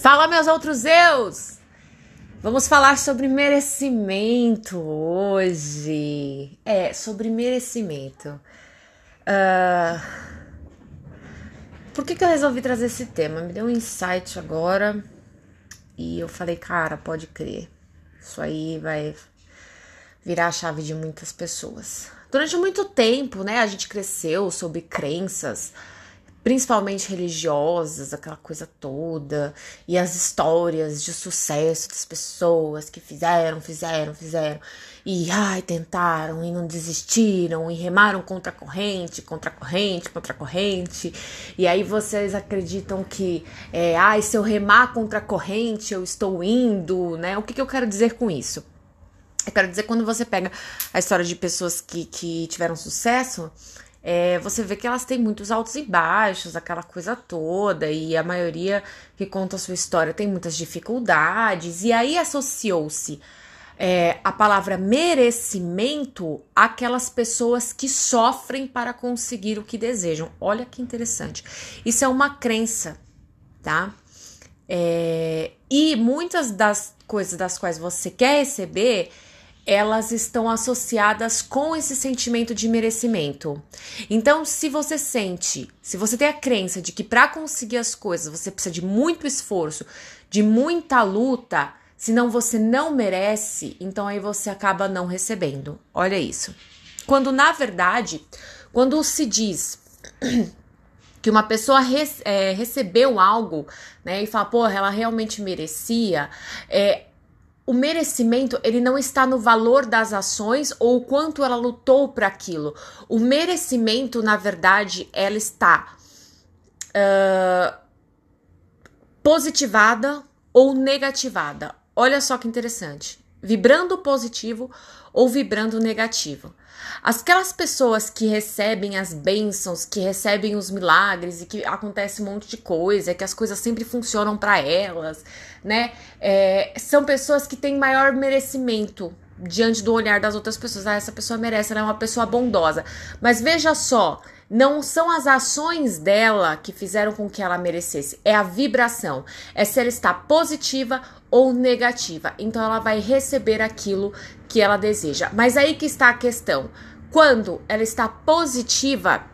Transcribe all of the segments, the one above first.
Fala, meus outros eus! Vamos falar sobre merecimento hoje. É, sobre merecimento. Uh, por que, que eu resolvi trazer esse tema? Me deu um insight agora e eu falei, cara, pode crer. Isso aí vai virar a chave de muitas pessoas. Durante muito tempo, né, a gente cresceu sobre crenças principalmente religiosas, aquela coisa toda, e as histórias de sucesso das pessoas que fizeram, fizeram, fizeram, e ai, tentaram e não desistiram, e remaram contra a corrente, contra a corrente, contra a corrente, e aí vocês acreditam que, é, ai, se eu remar contra a corrente, eu estou indo, né? O que, que eu quero dizer com isso? Eu quero dizer quando você pega a história de pessoas que, que tiveram sucesso, é, você vê que elas têm muitos altos e baixos, aquela coisa toda, e a maioria que conta a sua história tem muitas dificuldades, e aí associou-se é, a palavra merecimento àquelas pessoas que sofrem para conseguir o que desejam. Olha que interessante. Isso é uma crença, tá? É, e muitas das coisas das quais você quer receber elas estão associadas com esse sentimento de merecimento. Então, se você sente, se você tem a crença de que para conseguir as coisas você precisa de muito esforço, de muita luta, senão você não merece, então aí você acaba não recebendo. Olha isso. Quando na verdade, quando se diz que uma pessoa é, recebeu algo, né, e fala, porra, ela realmente merecia, é, o merecimento ele não está no valor das ações ou o quanto ela lutou para aquilo. O merecimento, na verdade, ela está uh, positivada ou negativada. Olha só que interessante. Vibrando positivo ou vibrando negativo. Aquelas pessoas que recebem as bênçãos, que recebem os milagres e que acontece um monte de coisa, que as coisas sempre funcionam para elas, né? É, são pessoas que têm maior merecimento diante do olhar das outras pessoas. Ah, essa pessoa merece, ela é uma pessoa bondosa. Mas veja só, não são as ações dela que fizeram com que ela merecesse, é a vibração. É se ela está positiva ou negativa. Então ela vai receber aquilo que ela deseja. Mas aí que está a questão. Quando ela está positiva,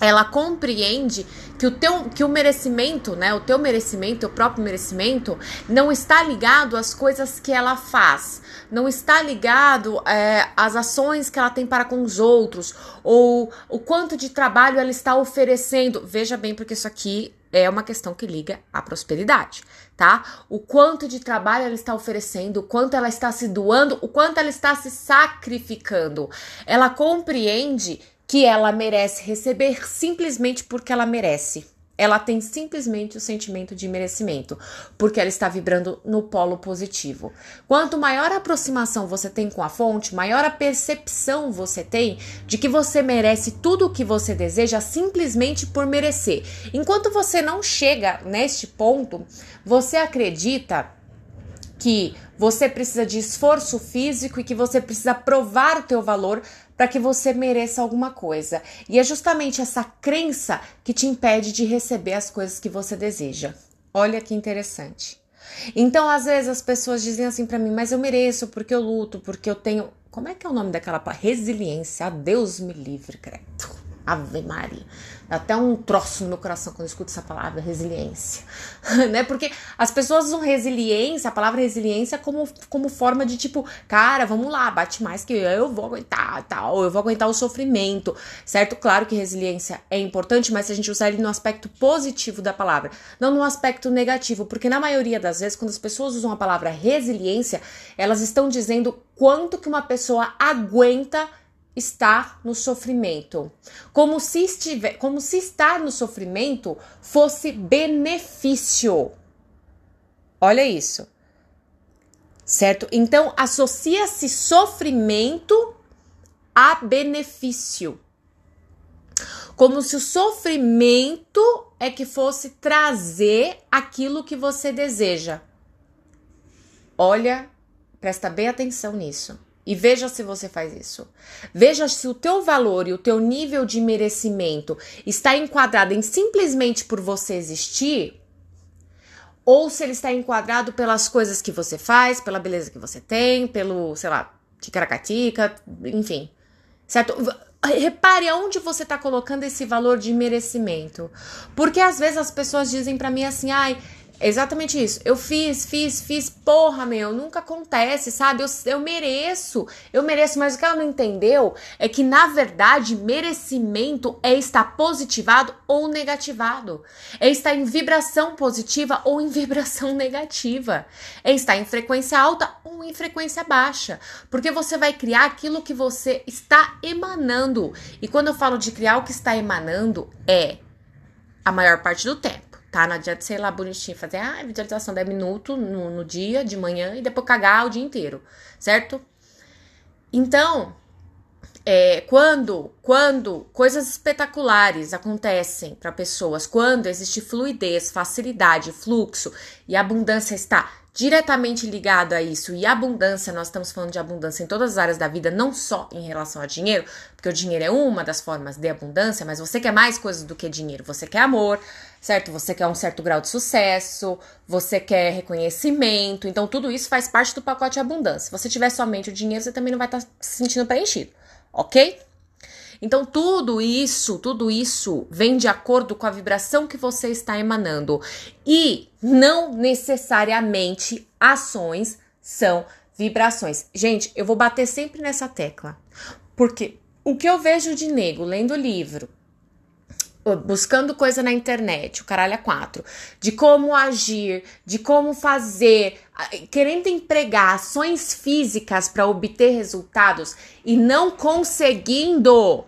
ela compreende que o teu que o merecimento, né, o teu merecimento, o próprio merecimento, não está ligado às coisas que ela faz, não está ligado é, às ações que ela tem para com os outros ou o quanto de trabalho ela está oferecendo. Veja bem, porque isso aqui é uma questão que liga à prosperidade, tá? O quanto de trabalho ela está oferecendo, o quanto ela está se doando, o quanto ela está se sacrificando. Ela compreende que ela merece receber simplesmente porque ela merece. Ela tem simplesmente o sentimento de merecimento, porque ela está vibrando no polo positivo. Quanto maior aproximação você tem com a fonte, maior a percepção você tem de que você merece tudo o que você deseja simplesmente por merecer. Enquanto você não chega neste ponto, você acredita que você precisa de esforço físico e que você precisa provar o teu valor para que você mereça alguma coisa. E é justamente essa crença que te impede de receber as coisas que você deseja. Olha que interessante. Então, às vezes as pessoas dizem assim para mim, mas eu mereço porque eu luto, porque eu tenho. Como é que é o nome daquela resiliência? Deus me livre, credo. Ave Maria. Até um troço no meu coração quando eu escuto essa palavra, resiliência. né? Porque as pessoas usam resiliência, a palavra resiliência, como, como forma de tipo, cara, vamos lá, bate mais que eu vou aguentar, tal, eu vou aguentar o sofrimento, certo? Claro que resiliência é importante, mas se a gente usar ele no aspecto positivo da palavra, não no aspecto negativo, porque na maioria das vezes, quando as pessoas usam a palavra resiliência, elas estão dizendo quanto que uma pessoa aguenta estar no sofrimento, como se estiver, como se estar no sofrimento fosse benefício. Olha isso. Certo? Então associa-se sofrimento a benefício. Como se o sofrimento é que fosse trazer aquilo que você deseja. Olha, presta bem atenção nisso. E veja se você faz isso. Veja se o teu valor e o teu nível de merecimento está enquadrado em simplesmente por você existir ou se ele está enquadrado pelas coisas que você faz, pela beleza que você tem, pelo, sei lá, ticaracatica, enfim. Certo? Repare aonde você está colocando esse valor de merecimento. Porque às vezes as pessoas dizem para mim assim, ai, Exatamente isso. Eu fiz, fiz, fiz. Porra, meu, nunca acontece, sabe? Eu, eu mereço, eu mereço. Mas o que ela não entendeu é que, na verdade, merecimento é estar positivado ou negativado. É estar em vibração positiva ou em vibração negativa. É estar em frequência alta ou em frequência baixa. Porque você vai criar aquilo que você está emanando. E quando eu falo de criar o que está emanando, é a maior parte do tempo tá? Não adianta sei lá bonitinho, fazer ah, visualização 10 minutos no, no dia, de manhã, e depois cagar o dia inteiro, certo? Então, é, quando, quando coisas espetaculares acontecem para pessoas, quando existe fluidez, facilidade, fluxo e abundância está diretamente ligado a isso. E abundância, nós estamos falando de abundância em todas as áreas da vida, não só em relação a dinheiro, porque o dinheiro é uma das formas de abundância, mas você quer mais coisas do que dinheiro. Você quer amor, certo? Você quer um certo grau de sucesso, você quer reconhecimento. Então, tudo isso faz parte do pacote abundância. Se você tiver somente o dinheiro, você também não vai estar tá se sentindo preenchido, ok? Então, tudo isso, tudo isso vem de acordo com a vibração que você está emanando. E não necessariamente ações são vibrações. Gente, eu vou bater sempre nessa tecla. Porque o que eu vejo de nego lendo livro, buscando coisa na internet, o caralho é quatro, de como agir, de como fazer, querendo empregar ações físicas para obter resultados e não conseguindo.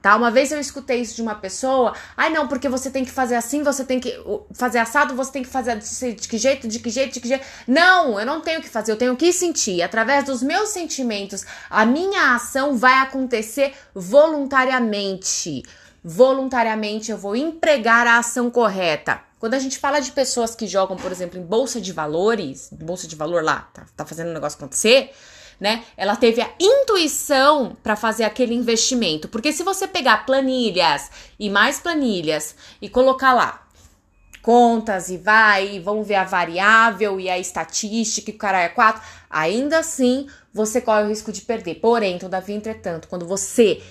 Tá? Uma vez eu escutei isso de uma pessoa, ai não, porque você tem que fazer assim, você tem que fazer assado, você tem que fazer de que jeito, de que jeito, de que jeito. Não, eu não tenho que fazer, eu tenho que sentir. Através dos meus sentimentos, a minha ação vai acontecer voluntariamente voluntariamente eu vou empregar a ação correta. Quando a gente fala de pessoas que jogam, por exemplo, em bolsa de valores, bolsa de valor lá, tá, tá fazendo o negócio acontecer, né? Ela teve a intuição para fazer aquele investimento. Porque se você pegar planilhas e mais planilhas e colocar lá contas e vai, e vamos ver a variável e a estatística e o cara é quatro, ainda assim você corre o risco de perder. Porém, todavia, entretanto, quando você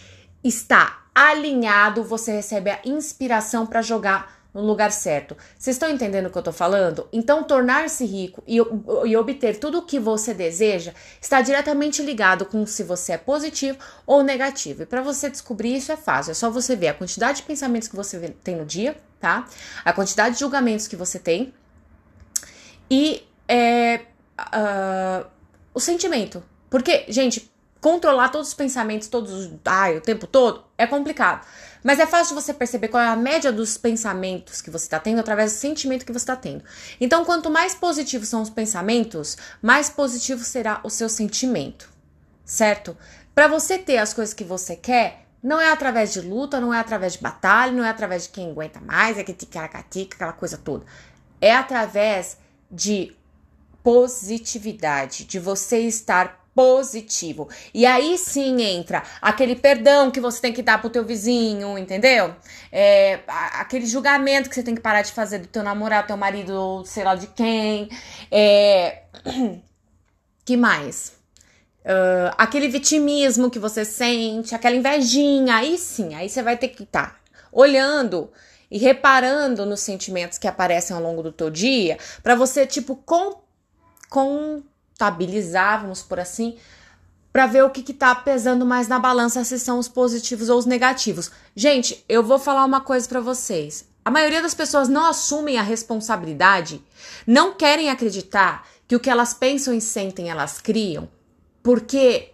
está alinhado, você recebe a inspiração para jogar no lugar certo. Vocês estão entendendo o que eu tô falando? Então, tornar-se rico e, e, obter tudo o que você deseja está diretamente ligado com se você é positivo ou negativo. E para você descobrir isso é fácil, é só você ver a quantidade de pensamentos que você tem no dia, tá? A quantidade de julgamentos que você tem e é, uh, o sentimento. Porque, gente, controlar todos os pensamentos, todos os. Ai, o tempo todo, é complicado. Mas é fácil você perceber qual é a média dos pensamentos que você está tendo através do sentimento que você está tendo. Então, quanto mais positivos são os pensamentos, mais positivo será o seu sentimento, certo? Para você ter as coisas que você quer, não é através de luta, não é através de batalha, não é através de quem aguenta mais, é que ticaracatica, aquela coisa toda. É através de positividade, de você estar positivo. E aí sim entra aquele perdão que você tem que dar pro teu vizinho, entendeu? É, aquele julgamento que você tem que parar de fazer do teu namorado, teu marido, sei lá de quem. É... Que mais? Uh, aquele vitimismo que você sente, aquela invejinha, aí sim, aí você vai ter que estar tá olhando e reparando nos sentimentos que aparecem ao longo do teu dia, para você, tipo, com, com contabilizar, vamos por assim, para ver o que está pesando mais na balança, se são os positivos ou os negativos. Gente, eu vou falar uma coisa para vocês. A maioria das pessoas não assumem a responsabilidade, não querem acreditar que o que elas pensam e sentem elas criam, porque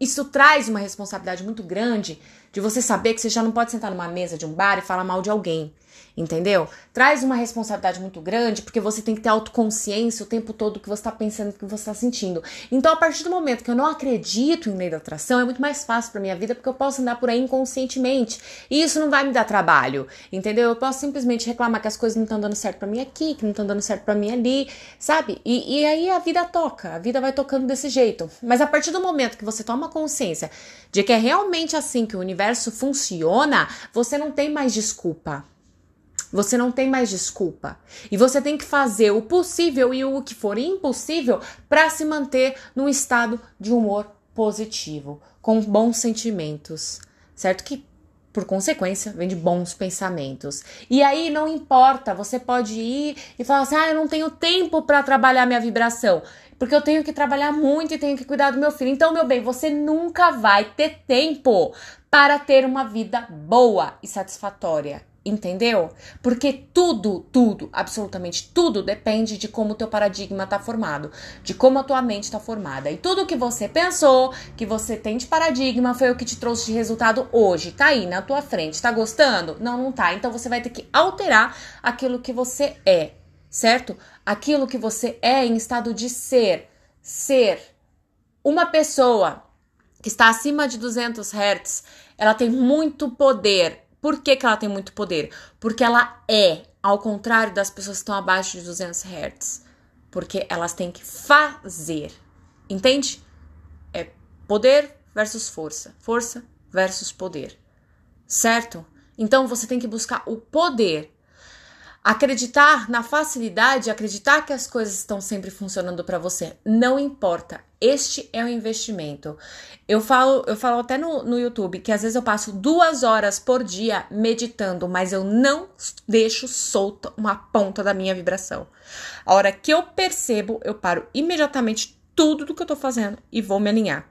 isso traz uma responsabilidade muito grande de você saber que você já não pode sentar numa mesa de um bar e falar mal de alguém entendeu? Traz uma responsabilidade muito grande, porque você tem que ter autoconsciência o tempo todo que você está pensando, que você está sentindo. Então, a partir do momento que eu não acredito em lei da atração, é muito mais fácil para minha vida, porque eu posso andar por aí inconscientemente. E isso não vai me dar trabalho, entendeu? Eu posso simplesmente reclamar que as coisas não estão dando certo para mim aqui, que não estão dando certo para mim ali, sabe? E, e aí a vida toca, a vida vai tocando desse jeito. Mas a partir do momento que você toma consciência de que é realmente assim que o universo funciona, você não tem mais desculpa Você não tem mais desculpa. E você tem que fazer o possível e o que for impossível para se manter num estado de humor positivo, com bons sentimentos. Certo que por consequência, vem de bons pensamentos. E aí não importa, você pode ir e falar assim: "Ah, eu não tenho tempo para trabalhar minha vibração" porque eu tenho que trabalhar muito e tenho que cuidar do meu filho. Então, meu bem, você nunca vai ter tempo para ter uma vida boa e satisfatória. Entendeu? Porque tudo, tudo, absolutamente tudo depende de como o teu paradigma está formado, de como a tua mente está formada. E tudo que você pensou, que você tem de paradigma, foi o que te trouxe de resultado hoje. Tá aí na tua frente. Tá gostando? Não, não tá. Então você vai ter que alterar aquilo que você é certo? Aquilo que você é em estado de ser, ser uma pessoa que está acima de 200 Hz, ela tem muito poder. Por que, que ela tem muito poder? Porque ela é, ao contrário das pessoas que estão abaixo de 200 Hz. Porque elas têm que fazer. Entende? É poder versus força. Força versus poder. Certo? Então você tem que buscar o poder Acreditar na facilidade, acreditar que as coisas estão sempre funcionando para você, não importa. Este é o investimento. Eu falo, eu falo até no, no YouTube que às vezes eu passo duas horas por dia meditando, mas eu não deixo solta uma ponta da minha vibração. A hora que eu percebo, eu paro imediatamente tudo do que eu tô fazendo e vou me alinhar.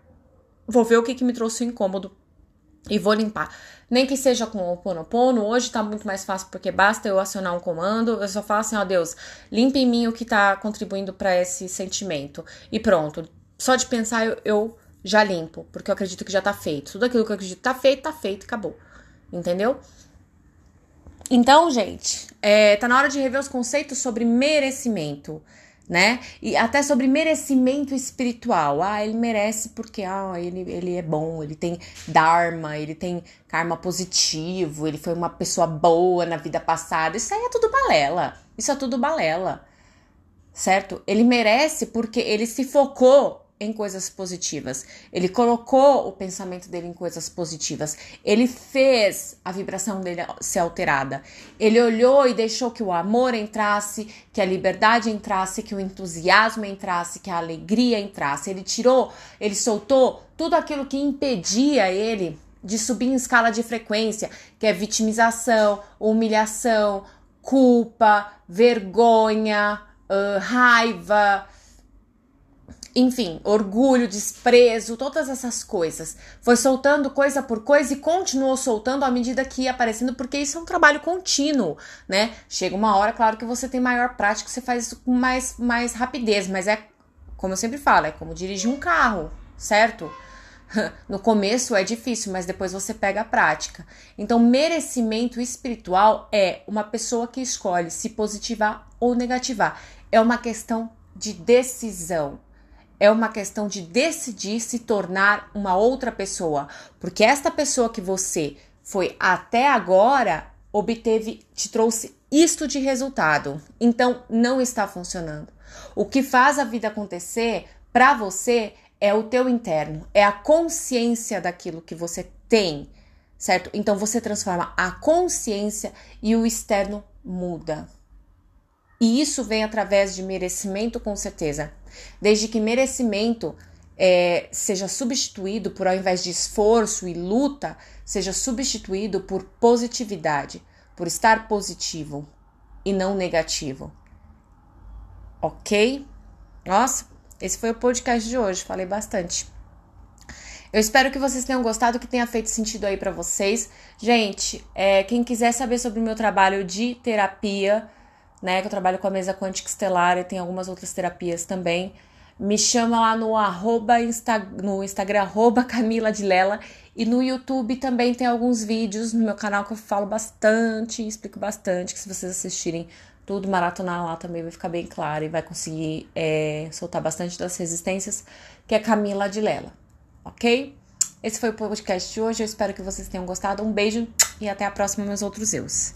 Vou ver o que, que me trouxe o incômodo e vou limpar. Nem que seja com o Ponopono, hoje tá muito mais fácil porque basta eu acionar um comando, eu só falo assim, ó Deus, limpa em mim o que tá contribuindo para esse sentimento. E pronto. Só de pensar eu, eu, já limpo, porque eu acredito que já tá feito. Tudo aquilo que eu acredito tá feito, tá feito, acabou. Entendeu? Então, gente, é, tá na hora de rever os conceitos sobre merecimento né? E até sobre merecimento espiritual. Ah, ele merece porque ah, ele, ele é bom, ele tem dharma, ele tem karma positivo, ele foi uma pessoa boa na vida passada. Isso aí é tudo balela. Isso é tudo balela. Certo? Ele merece porque ele se focou em coisas positivas. Ele colocou o pensamento dele em coisas positivas. Ele fez a vibração dele ser alterada. Ele olhou e deixou que o amor entrasse, que a liberdade entrasse, que o entusiasmo entrasse, que a alegria entrasse. Ele tirou, ele soltou tudo aquilo que impedia ele de subir em escala de frequência, que é vitimização, humilhação, culpa, vergonha, uh, raiva enfim, orgulho, desprezo, todas essas coisas. Foi soltando coisa por coisa e continuou soltando à medida que ia aparecendo, porque isso é um trabalho contínuo, né? Chega uma hora, claro que você tem maior prática, você faz isso com mais, mais rapidez, mas é, como eu sempre falo, é como dirigir um carro, certo? No começo é difícil, mas depois você pega a prática. Então, merecimento espiritual é uma pessoa que escolhe se positivar ou negativar. É uma questão de decisão é uma questão de decidir se tornar uma outra pessoa, porque esta pessoa que você foi até agora obteve, te trouxe isto de resultado. Então não está funcionando. O que faz a vida acontecer para você é o teu interno, é a consciência daquilo que você tem, certo? Então você transforma a consciência e o externo muda. E isso vem através de merecimento, com certeza. Desde que merecimento é, seja substituído por, ao invés de esforço e luta, seja substituído por positividade, por estar positivo e não negativo. Ok? Nossa, esse foi o podcast de hoje, falei bastante. Eu espero que vocês tenham gostado, que tenha feito sentido aí para vocês. Gente, é, quem quiser saber sobre o meu trabalho de terapia, né? Que eu trabalho com a mesa quântica estelar e tem algumas outras terapias também. Me chama lá no arroba Insta, no Instagram, arroba Camila de Lela. E no YouTube também tem alguns vídeos no meu canal que eu falo bastante, explico bastante, que se vocês assistirem tudo, maratonar lá também vai ficar bem claro e vai conseguir é, soltar bastante das resistências, que é Camila de Lela, ok? Esse foi o podcast de hoje, eu espero que vocês tenham gostado. Um beijo e até a próxima, meus outros eus.